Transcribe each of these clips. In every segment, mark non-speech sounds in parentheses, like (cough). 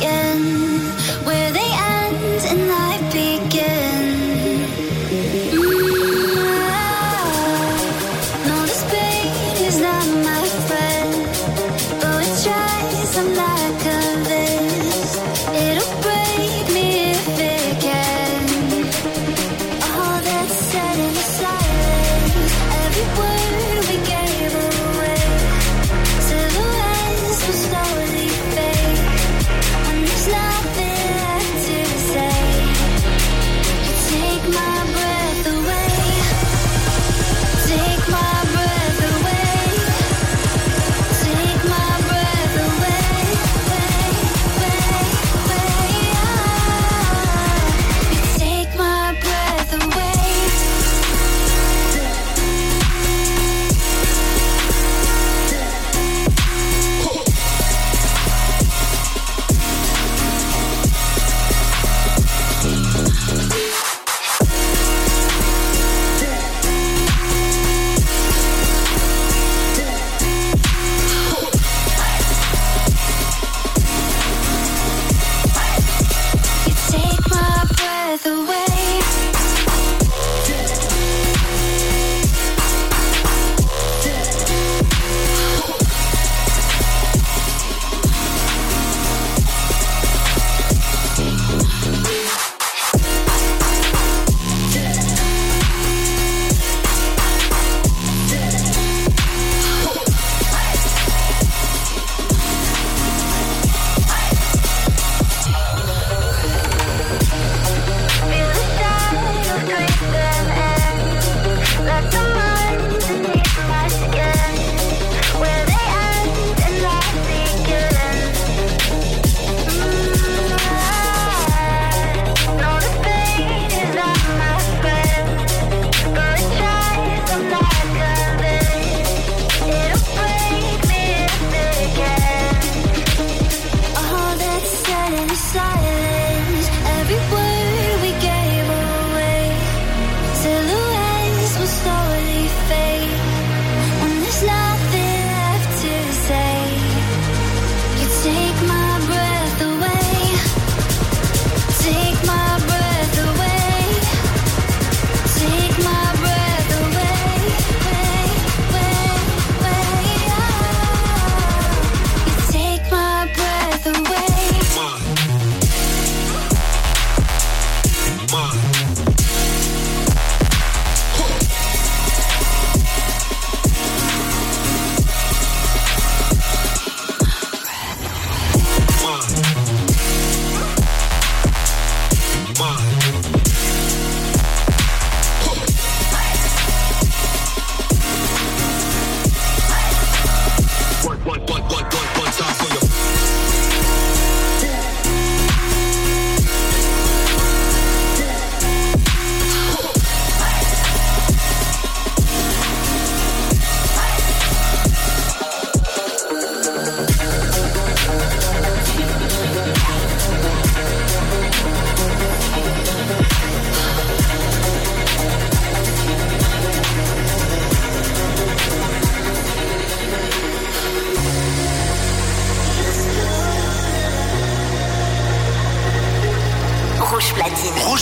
Nothing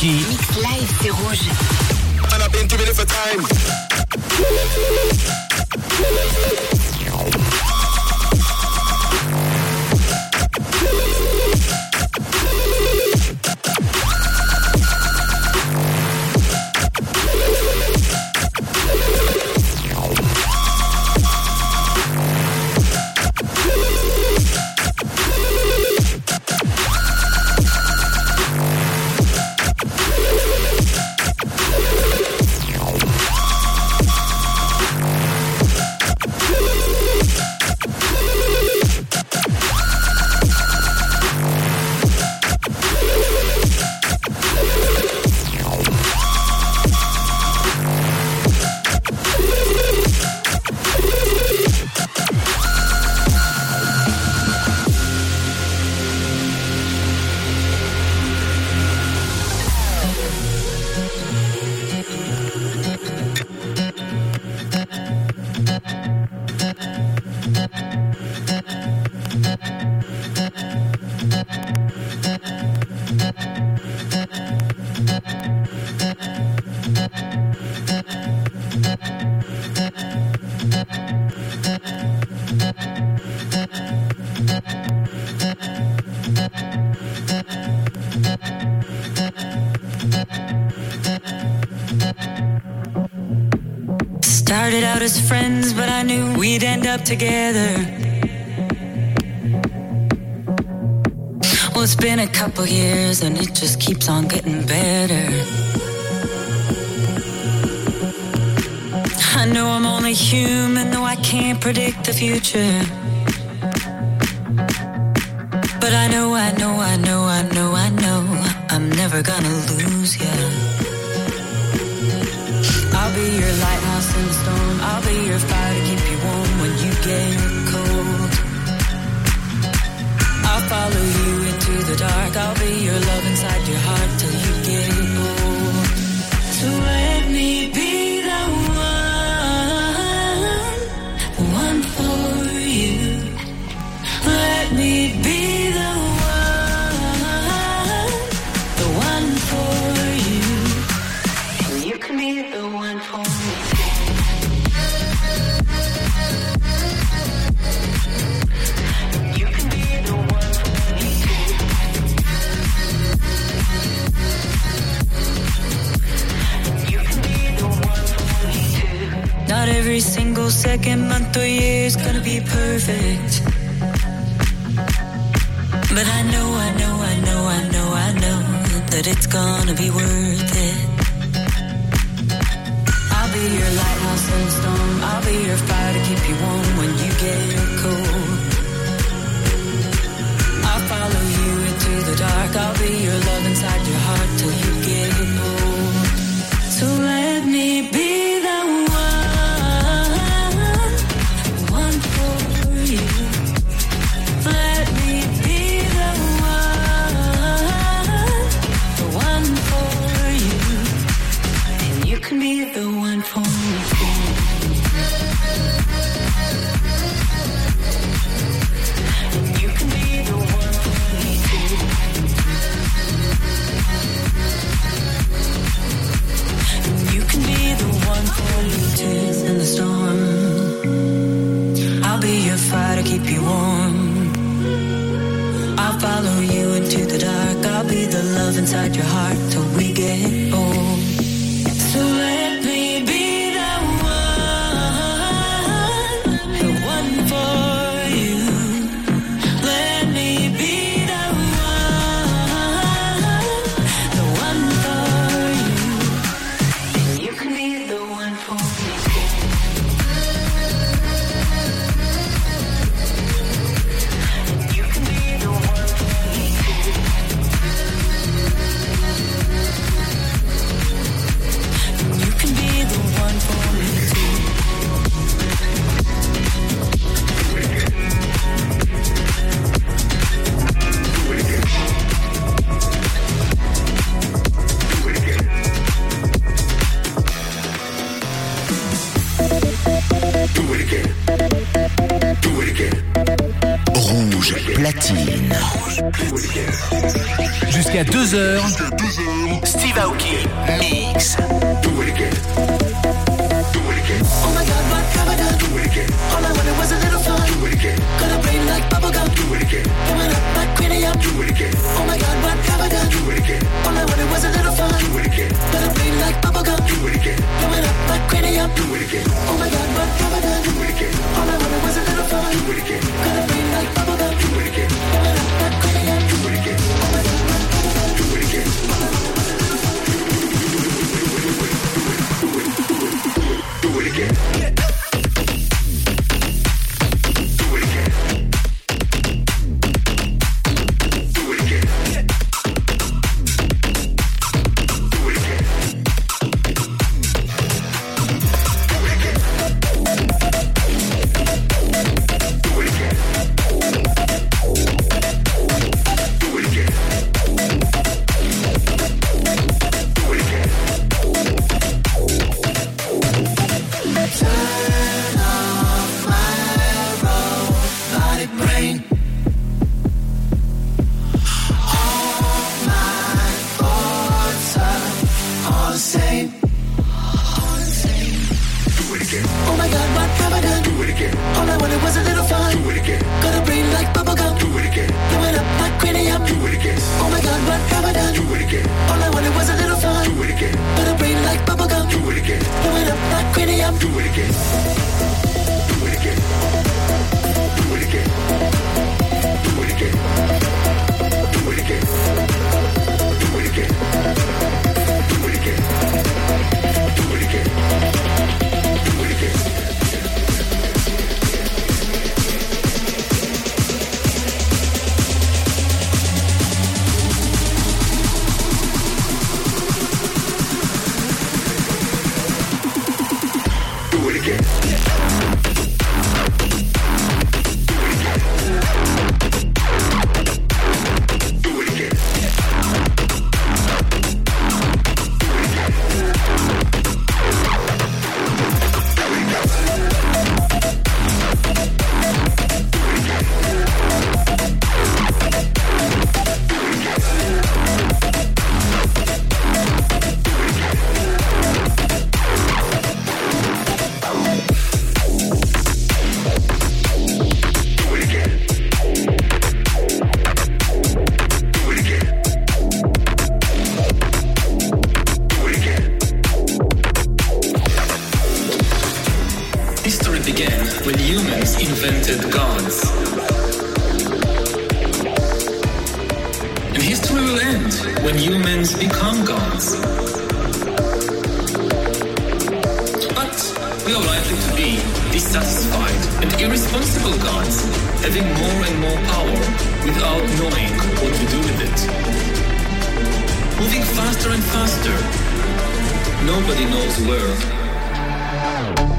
Keep. Friends, but I knew we'd end up together. Well, it's been a couple years and it just keeps on getting better. I know I'm only human, though I can't predict the future. But I know, I know, I know, I know, I know, I'm never gonna lose you. I'll be your lighthouse storm. I'll be your fire to keep you warm when you get cold. I'll follow you into the dark. I'll be your love inside your heart till you get old. So let me be the one, the one for you. Let me be the one, the one for you. You can be the one for me. Every single second, month, or year is gonna be perfect. But I know, I know, I know, I know, I know that it's gonna be worth it. I'll be your lighthouse in the storm. I'll be your fire to keep you warm when you get cold. I'll follow you into the dark. I'll be your love inside your inside your heart till we get old. Oh my god, what have I done? Do it again. All I wanted was a little fun. Do it again. Got a brain like bubblegum. Do it again. Blowing up like cranium. Do it again. Oh my god, what have I done? Do it again. All I wanted was a little fun. Do it again. Got a brain like bubblegum. Do it again. Blowing up like cranium. Do it again. Do it again. Do it again. Having more and more power without knowing what to do with it. Moving faster and faster. Nobody knows where.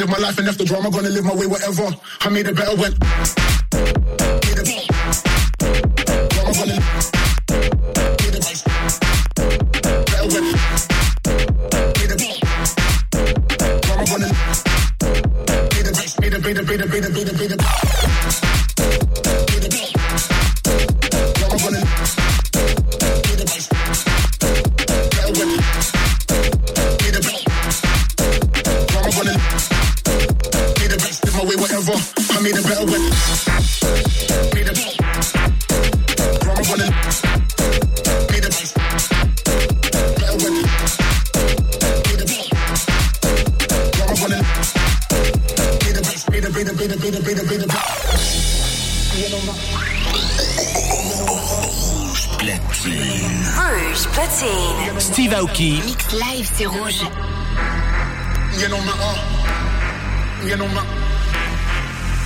Live my life and if the drama, gonna live my way, whatever. I made it better when. better one. I made a better a a better one. Made a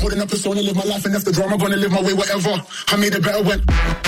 putting up a song and live my life, and if the drama. Gonna live my way, whatever. I made it better when.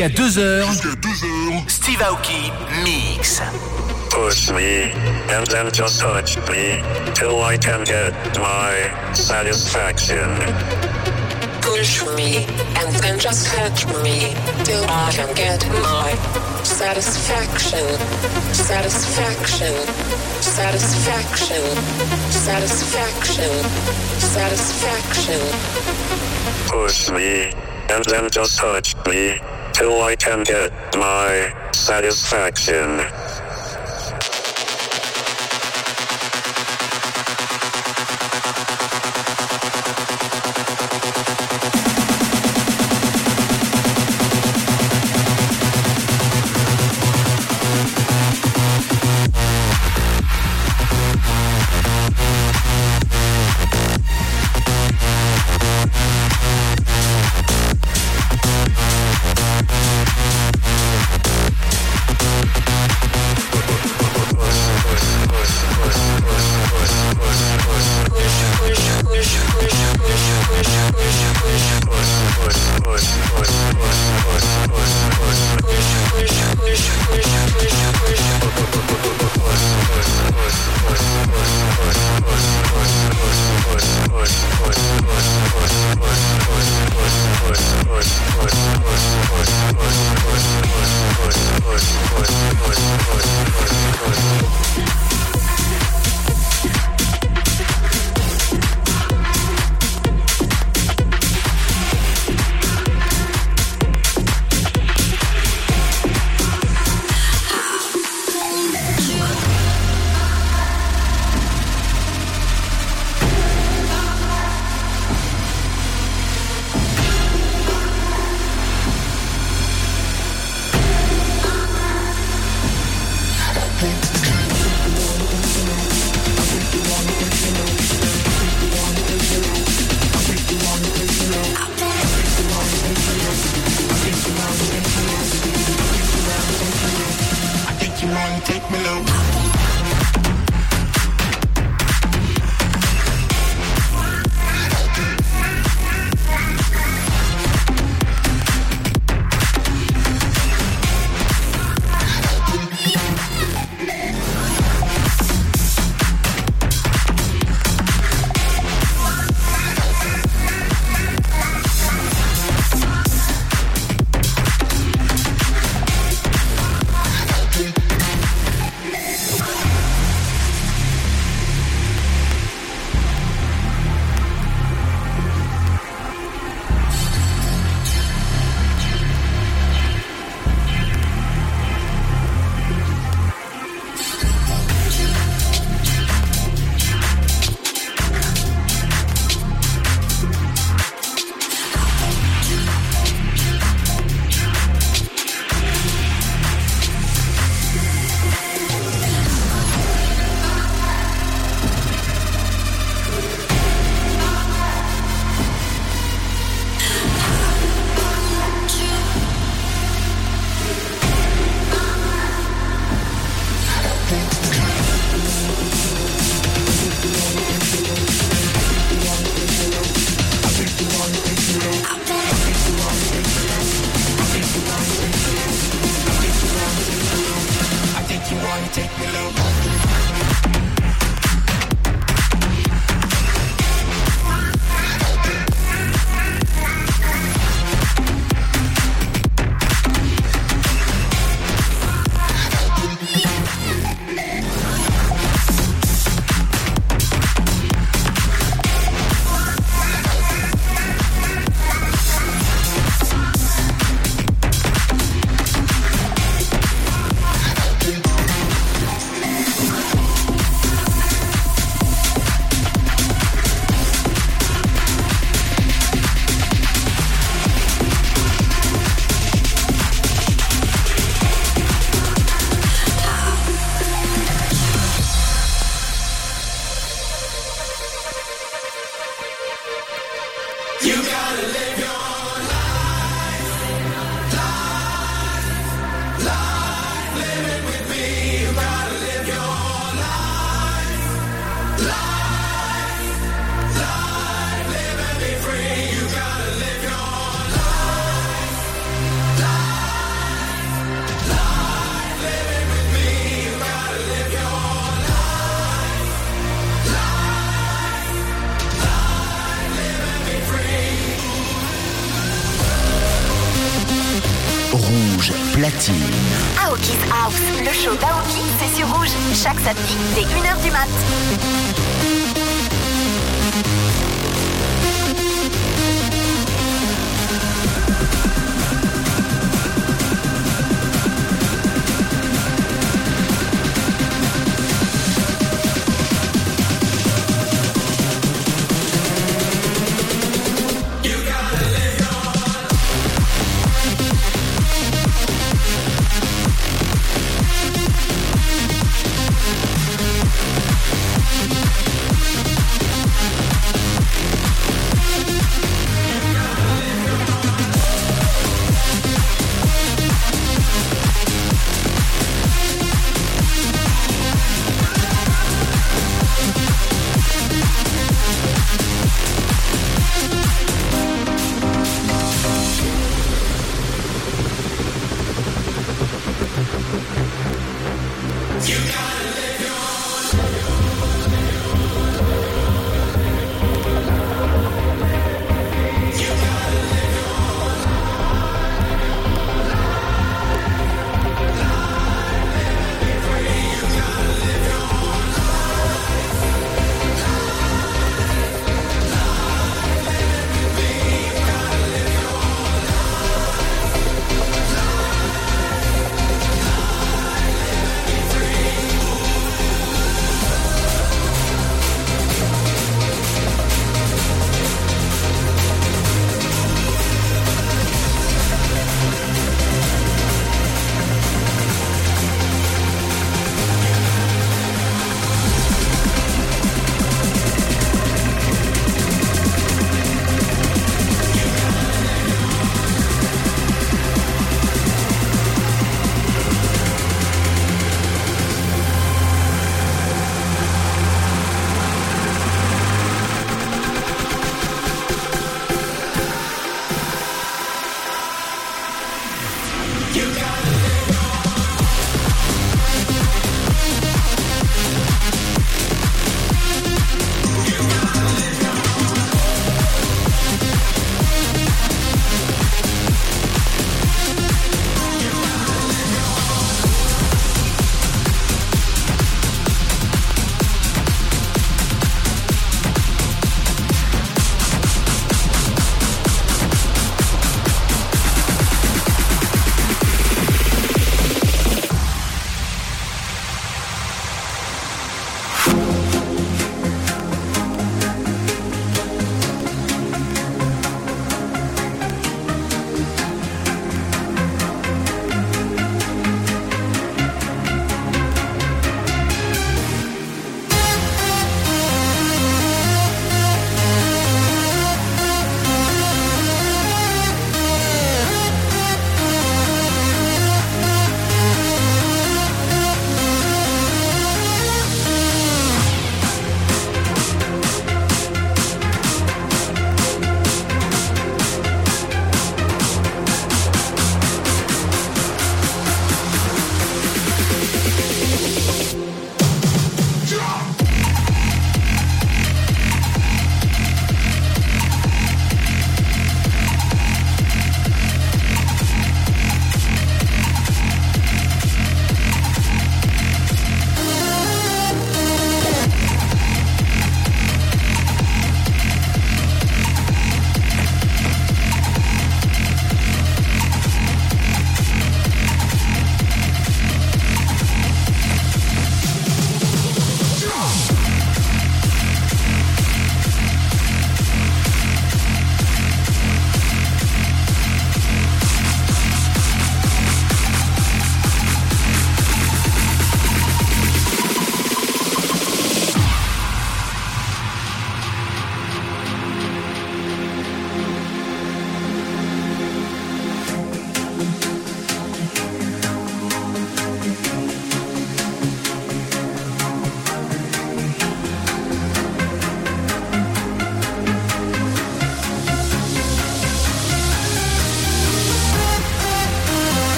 Jusqu'à 2h. Steve Aoki mix. Push me, and then just touch me, till I can get my satisfaction. Push me, and then just touch me, till I can get my satisfaction, satisfaction, satisfaction, satisfaction, satisfaction. Push me, and then just touch me, till I can get my satisfaction.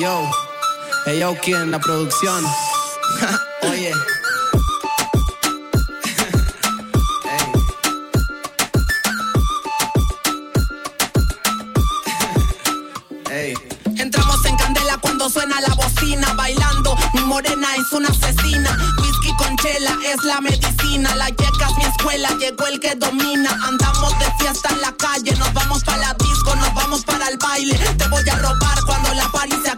Yo, hey yo, ¿quién? La producción. (laughs) Oye. Ey. Entramos en candela cuando suena la bocina, bailando. Mi morena es una asesina. Whisky con chela es la medicina. La yeca es mi escuela, llegó el que domina. Andamos de fiesta en la calle, nos vamos para la disco, nos vamos para el baile. Te voy a robar cuando la party se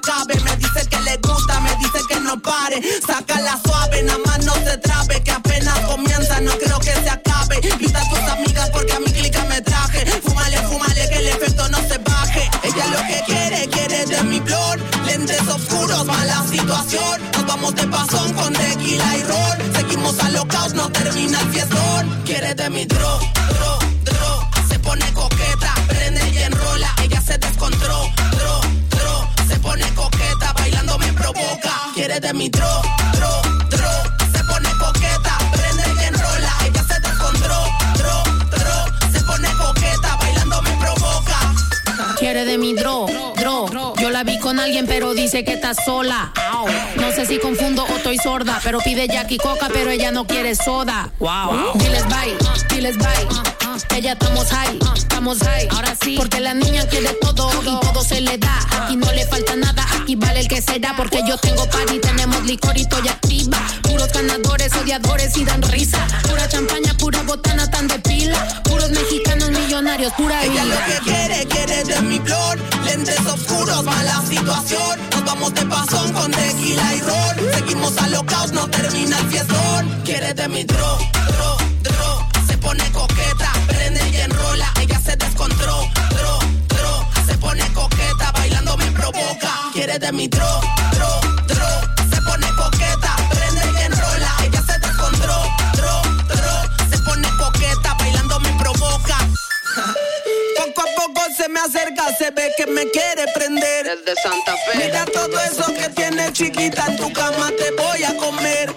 le gusta, me dice que no pare. Saca la suave, nada más no se trabe. Que apenas comienza, no creo que se acabe. Invita a tus amigas porque a mi clica me traje. Fúmale, fúmale, que el efecto no se baje. Ella lo que quiere, quiere de mi blog. Lentes oscuros, mala situación. Nos vamos de pasón con tequila y ron. Seguimos alocados, no termina el fiestón. Quiere de mi dro, dro, dro. Se pone coqueta, eres de mi tro, tro. Dice que está sola. No sé si confundo o estoy sorda, pero pide Jackie Coca, pero ella no quiere soda. Wow. Diles bye, diles bye. Ella estamos high, estamos high. Ahora sí, porque la niña quiere todo y todo se le da. Aquí no le falta nada, aquí vale el que será. Porque yo tengo party, tenemos licor y estoy activa. Puros ganadores, odiadores y dan risa. Pura champaña, pura botana tan de pila. Puros mexicanos millonarios, pura Ella vida. lo que quiere, quiere de mi blog. Lentes oscuros, mala situación. Nos vamos de pasón con tequila y ron. Seguimos alocados, no termina el fiestón. Quiere de mi dro, dro, dro. Se pone coqueta, prende y enrola. Ella se descontró, dro, dro. Se pone coqueta, bailando me provoca. Quiere de mi dro. Se ve que me quiere prender. Desde Santa Fe. Mira todo eso que tienes chiquita en tu cama, te voy a comer.